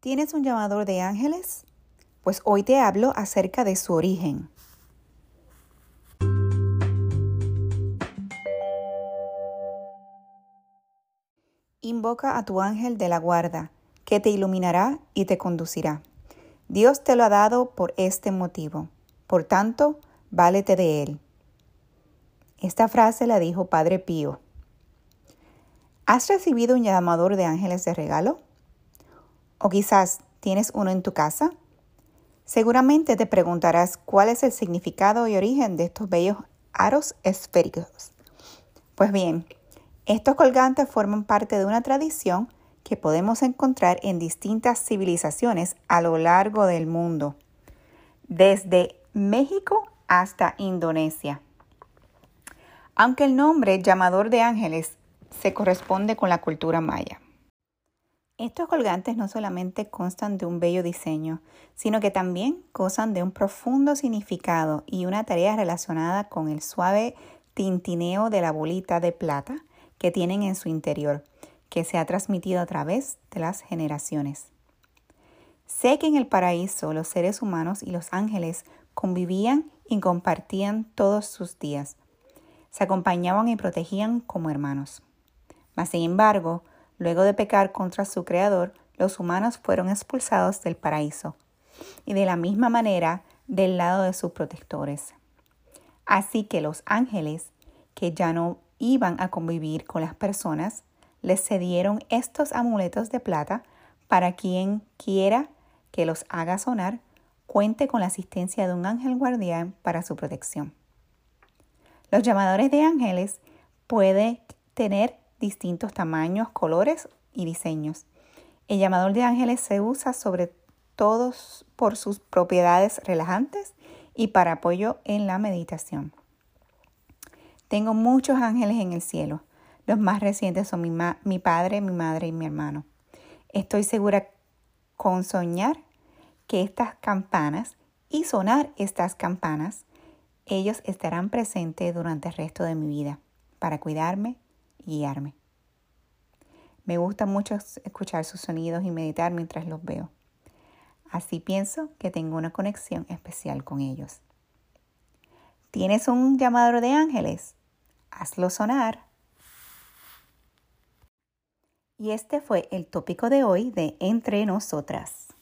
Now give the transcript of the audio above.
¿Tienes un llamador de ángeles? Pues hoy te hablo acerca de su origen. Invoca a tu ángel de la guarda, que te iluminará y te conducirá. Dios te lo ha dado por este motivo. Por tanto, válete de él. Esta frase la dijo Padre Pío. ¿Has recibido un llamador de ángeles de regalo? O quizás tienes uno en tu casa. Seguramente te preguntarás cuál es el significado y origen de estos bellos aros esféricos. Pues bien, estos colgantes forman parte de una tradición que podemos encontrar en distintas civilizaciones a lo largo del mundo, desde México hasta Indonesia. Aunque el nombre llamador de ángeles se corresponde con la cultura maya. Estos colgantes no solamente constan de un bello diseño, sino que también gozan de un profundo significado y una tarea relacionada con el suave tintineo de la bolita de plata que tienen en su interior, que se ha transmitido a través de las generaciones. Sé que en el paraíso los seres humanos y los ángeles convivían y compartían todos sus días. Se acompañaban y protegían como hermanos. Mas, sin embargo, Luego de pecar contra su Creador, los humanos fueron expulsados del paraíso y de la misma manera del lado de sus protectores. Así que los ángeles, que ya no iban a convivir con las personas, les cedieron estos amuletos de plata para quien quiera que los haga sonar, cuente con la asistencia de un ángel guardián para su protección. Los llamadores de ángeles pueden tener distintos tamaños, colores y diseños. El llamador de ángeles se usa sobre todo por sus propiedades relajantes y para apoyo en la meditación. Tengo muchos ángeles en el cielo. Los más recientes son mi, padre, mi madre y mi hermano. Estoy segura con soñar que estas campanas y sonar estas campanas, ellos estarán presentes durante el resto de mi vida para cuidarme guiarme. Me gusta mucho escuchar sus sonidos y meditar mientras los veo. Así pienso que tengo una conexión especial con ellos. ¿Tienes un llamador de ángeles? Hazlo sonar. Y este fue el tópico de hoy de Entre Nosotras.